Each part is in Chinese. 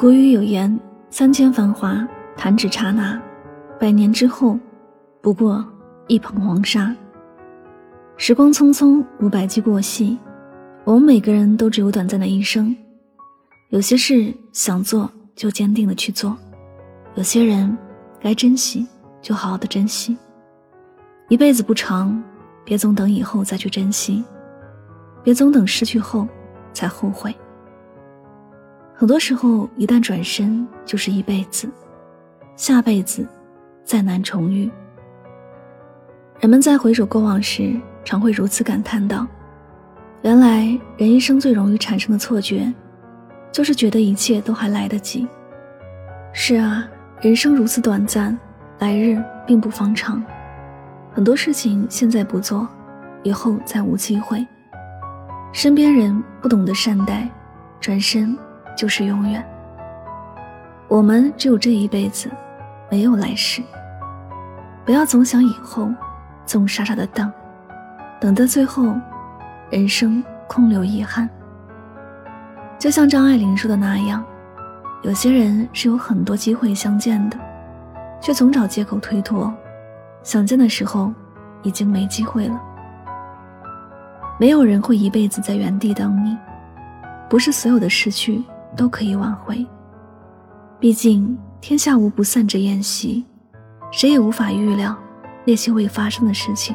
古语有言：“三千繁华，弹指刹那；百年之后，不过一捧黄沙。”时光匆匆，五百计过隙，我们每个人都只有短暂的一生。有些事想做就坚定的去做，有些人该珍惜就好好的珍惜。一辈子不长，别总等以后再去珍惜，别总等失去后才后悔。很多时候，一旦转身就是一辈子，下辈子再难重遇。人们在回首过往时，常会如此感叹道：“原来人一生最容易产生的错觉，就是觉得一切都还来得及。”是啊，人生如此短暂，来日并不方长，很多事情现在不做，以后再无机会。身边人不懂得善待，转身。就是永远。我们只有这一辈子，没有来世。不要总想以后，总傻傻的等，等到最后，人生空留遗憾。就像张爱玲说的那样，有些人是有很多机会相见的，却总找借口推脱，想见的时候，已经没机会了。没有人会一辈子在原地等你，不是所有的失去。都可以挽回。毕竟天下无不散之宴席，谁也无法预料那些未发生的事情。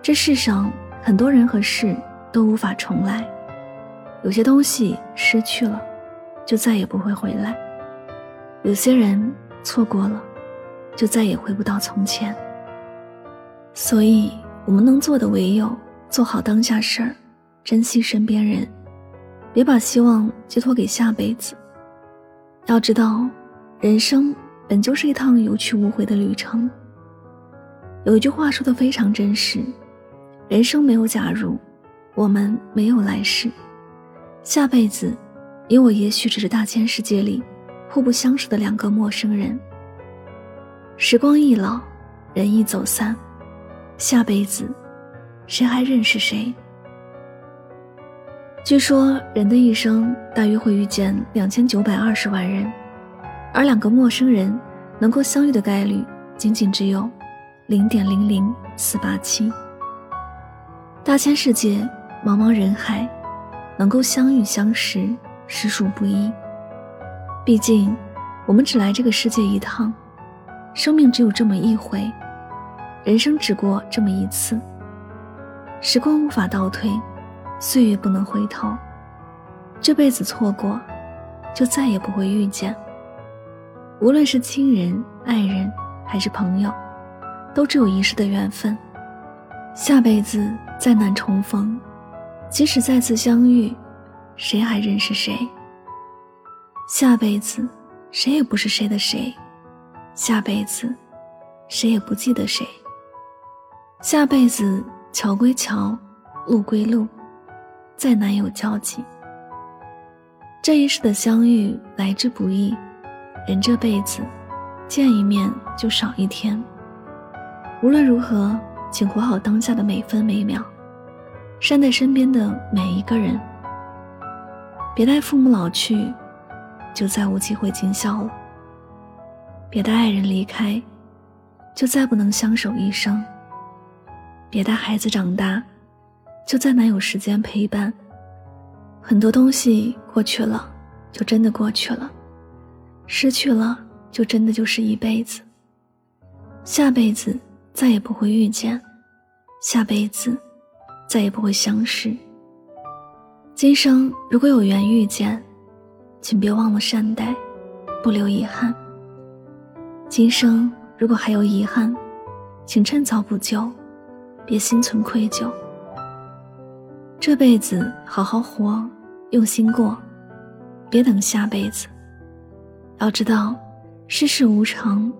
这世上很多人和事都无法重来，有些东西失去了，就再也不会回来；有些人错过了，就再也回不到从前。所以，我们能做的唯有做好当下事儿，珍惜身边人。别把希望寄托给下辈子。要知道，人生本就是一趟有去无回的旅程。有一句话说的非常真实：人生没有假如，我们没有来世。下辈子，你我也许只是大千世界里互不相识的两个陌生人。时光易老，人易走散，下辈子，谁还认识谁？据说人的一生大约会遇见两千九百二十万人，而两个陌生人能够相遇的概率仅仅只有零点零零四八七。大千世界，茫茫人海，能够相遇相识实属不易。毕竟，我们只来这个世界一趟，生命只有这么一回，人生只过这么一次，时光无法倒退。岁月不能回头，这辈子错过，就再也不会遇见。无论是亲人、爱人，还是朋友，都只有一世的缘分。下辈子再难重逢，即使再次相遇，谁还认识谁？下辈子，谁也不是谁的谁。下辈子，谁也不记得谁。下辈子，桥归桥，路归路。再难有交集，这一世的相遇来之不易，人这辈子见一面就少一天。无论如何，请活好当下的每分每秒，善待身边的每一个人。别待父母老去，就再无机会尽孝了；别待爱人离开，就再不能相守一生；别待孩子长大。就再难有时间陪伴。很多东西过去了，就真的过去了；失去了，就真的就是一辈子。下辈子再也不会遇见，下辈子再也不会相识。今生如果有缘遇见，请别忘了善待，不留遗憾。今生如果还有遗憾，请趁早补救，别心存愧疚。这辈子好好活，用心过，别等下辈子。要知道，世事无常，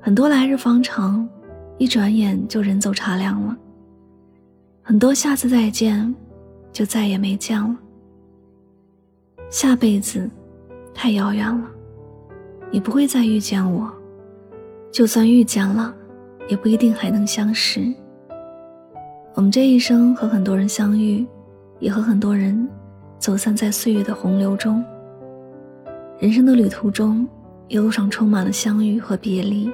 很多来日方长，一转眼就人走茶凉了。很多下次再见，就再也没见了。下辈子太遥远了，你不会再遇见我，就算遇见了，也不一定还能相识。我们这一生和很多人相遇，也和很多人走散在岁月的洪流中。人生的旅途中，一路上充满了相遇和别离。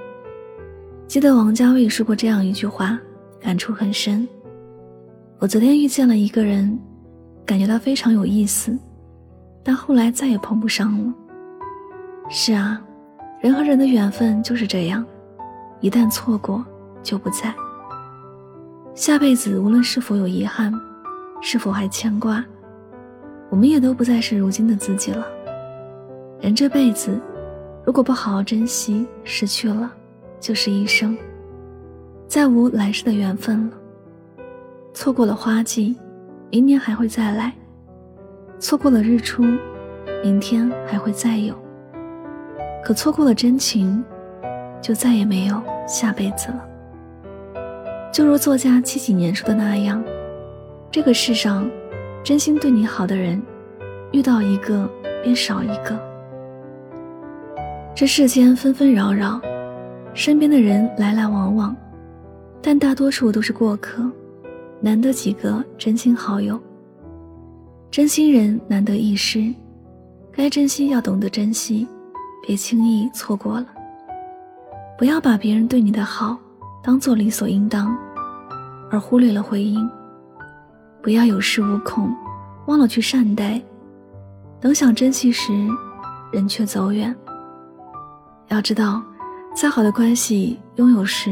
记得王家卫说过这样一句话，感触很深。我昨天遇见了一个人，感觉他非常有意思，但后来再也碰不上了。是啊，人和人的缘分就是这样，一旦错过就不在。下辈子无论是否有遗憾，是否还牵挂，我们也都不再是如今的自己了。人这辈子，如果不好好珍惜，失去了，就是一生，再无来世的缘分了。错过了花季，明年还会再来；错过了日出，明天还会再有。可错过了真情，就再也没有下辈子了。就如作家七几年说的那样，这个世上，真心对你好的人，遇到一个便少一个。这世间纷纷扰扰，身边的人来来往往，但大多数都是过客，难得几个真心好友。真心人难得一失，该珍惜要懂得珍惜，别轻易错过了。不要把别人对你的好当做理所应当，而忽略了回应。不要有恃无恐，忘了去善待，等想珍惜时，人却走远。要知道，再好的关系，拥有时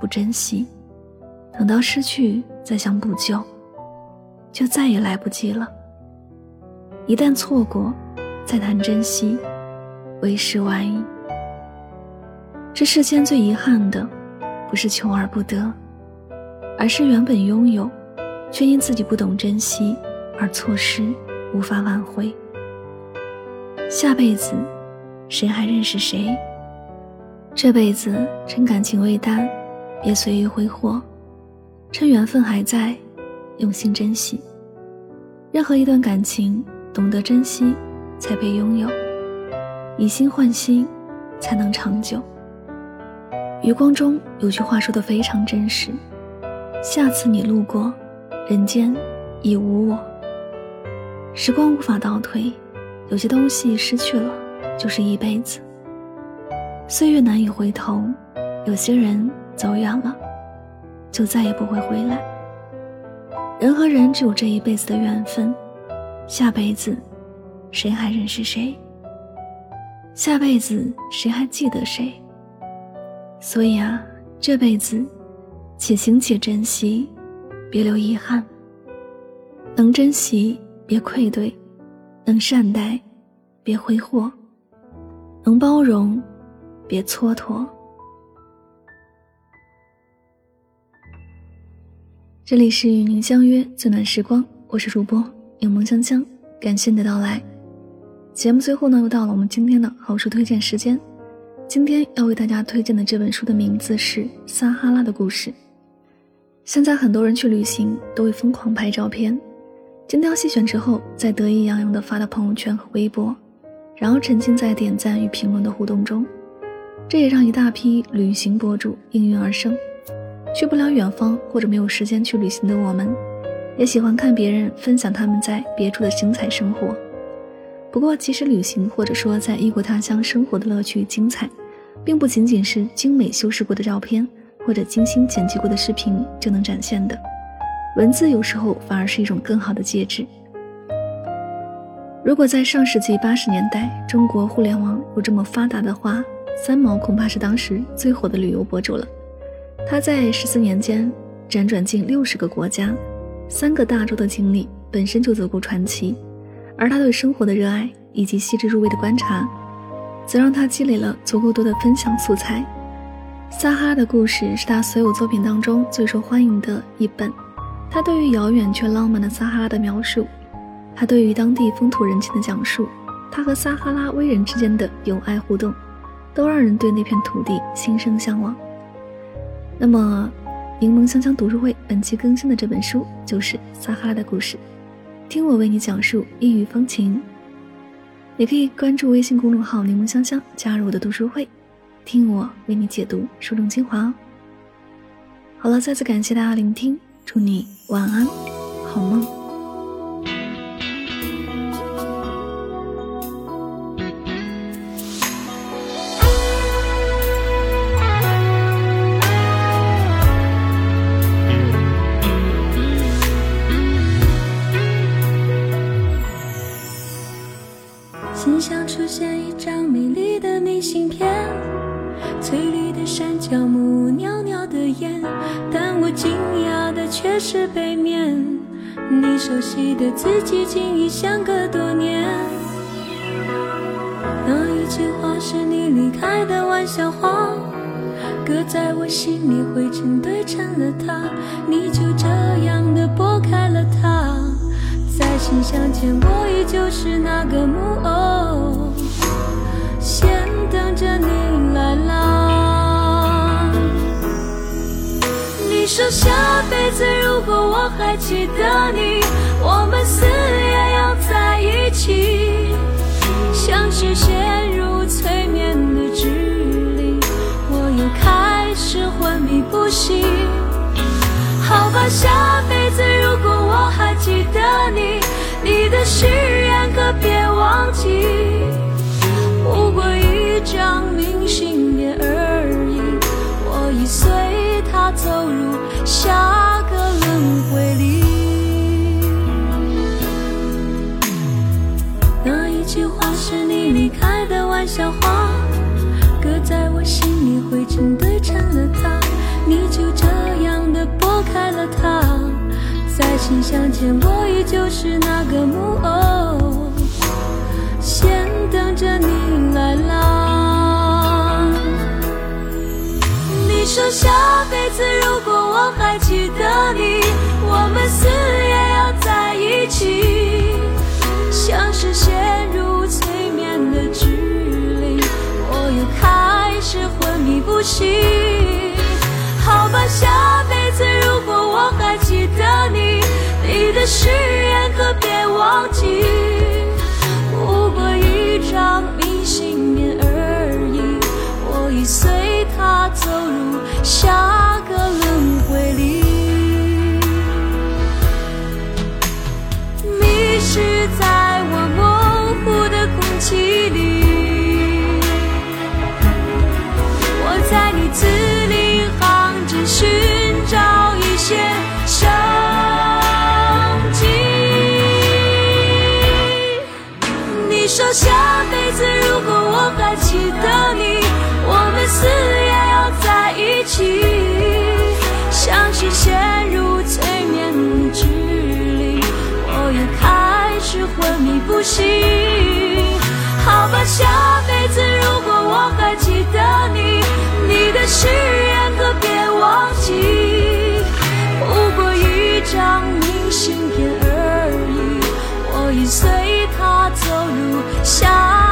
不珍惜，等到失去再想补救，就再也来不及了。一旦错过，再谈珍惜，为时晚矣。这世间最遗憾的，不是求而不得，而是原本拥有，却因自己不懂珍惜而错失，无法挽回。下辈子，谁还认识谁？这辈子趁感情未淡，别随意挥霍；趁缘分还在，用心珍惜。任何一段感情，懂得珍惜，才配拥有；以心换心，才能长久。余光中有句话说的非常真实：下次你路过，人间已无我。时光无法倒退，有些东西失去了，就是一辈子。岁月难以回头，有些人走远了，就再也不会回来。人和人只有这一辈子的缘分，下辈子，谁还认识谁？下辈子谁还记得谁？所以啊，这辈子，且行且珍惜，别留遗憾。能珍惜别愧对，能善待别挥霍，能包容。别蹉跎。这里是与您相约最暖时光，我是主播柠檬香香，感谢你的到来。节目最后呢，又到了我们今天的好书推荐时间。今天要为大家推荐的这本书的名字是《撒哈拉的故事》。现在很多人去旅行都会疯狂拍照片，精挑细选之后，再得意洋洋地发到朋友圈和微博，然后沉浸在点赞与评论的互动中。这也让一大批旅行博主应运而生。去不了远方或者没有时间去旅行的我们，也喜欢看别人分享他们在别处的精彩生活。不过，其实旅行或者说在异国他乡生活的乐趣与精彩，并不仅仅是精美修饰过的照片或者精心剪辑过的视频就能展现的。文字有时候反而是一种更好的介质。如果在上世纪八十年代，中国互联网有这么发达的话，三毛恐怕是当时最火的旅游博主了。他在十四年间辗转近六十个国家、三个大洲的经历本身就足够传奇，而他对生活的热爱以及细致入微的观察，则让他积累了足够多的分享素材。撒哈拉的故事是他所有作品当中最受欢迎的一本。他对于遥远却浪漫的撒哈拉的描述，他对于当地风土人情的讲述，他和撒哈拉威人之间的友爱互动。都让人对那片土地心生向往。那么，柠檬香香读书会本期更新的这本书就是《撒哈拉的故事》，听我为你讲述异域风情。也可以关注微信公众号“柠檬香香”，加入我的读书会，听我为你解读书中精华哦。好了，再次感谢大家聆听，祝你晚安，好梦。新箱出现一张美丽的明信片。翠绿的山脚木，袅袅的烟，但我惊讶的却是背面，你熟悉的字迹竟已相隔多年。那一句话是你离开的玩笑话，搁在我心里灰尘堆成了塔，你就这样的拨开了它。在信箱前，我依旧是那个木偶，先等着你来拉。说下辈子如果我还记得你，我们死也要在一起。像是陷入催眠的指令，我又开始昏迷不醒。好吧，下辈子如果我还记得你，你的誓言可别忘记。不过一张明信片，走入下个轮回里。那一句话是你离开的玩笑话，搁在我心里灰尘堆成了塔，你就这样的拨开了它。在信箱前，我依旧是那个木偶，先等着你来拉。说下辈子如果我还记得你，我们是陷入催眠的距离我也开始昏迷不醒好吧下辈子如果我还记得你你的誓言可别忘记。不过一张明信片而已我已随它走入下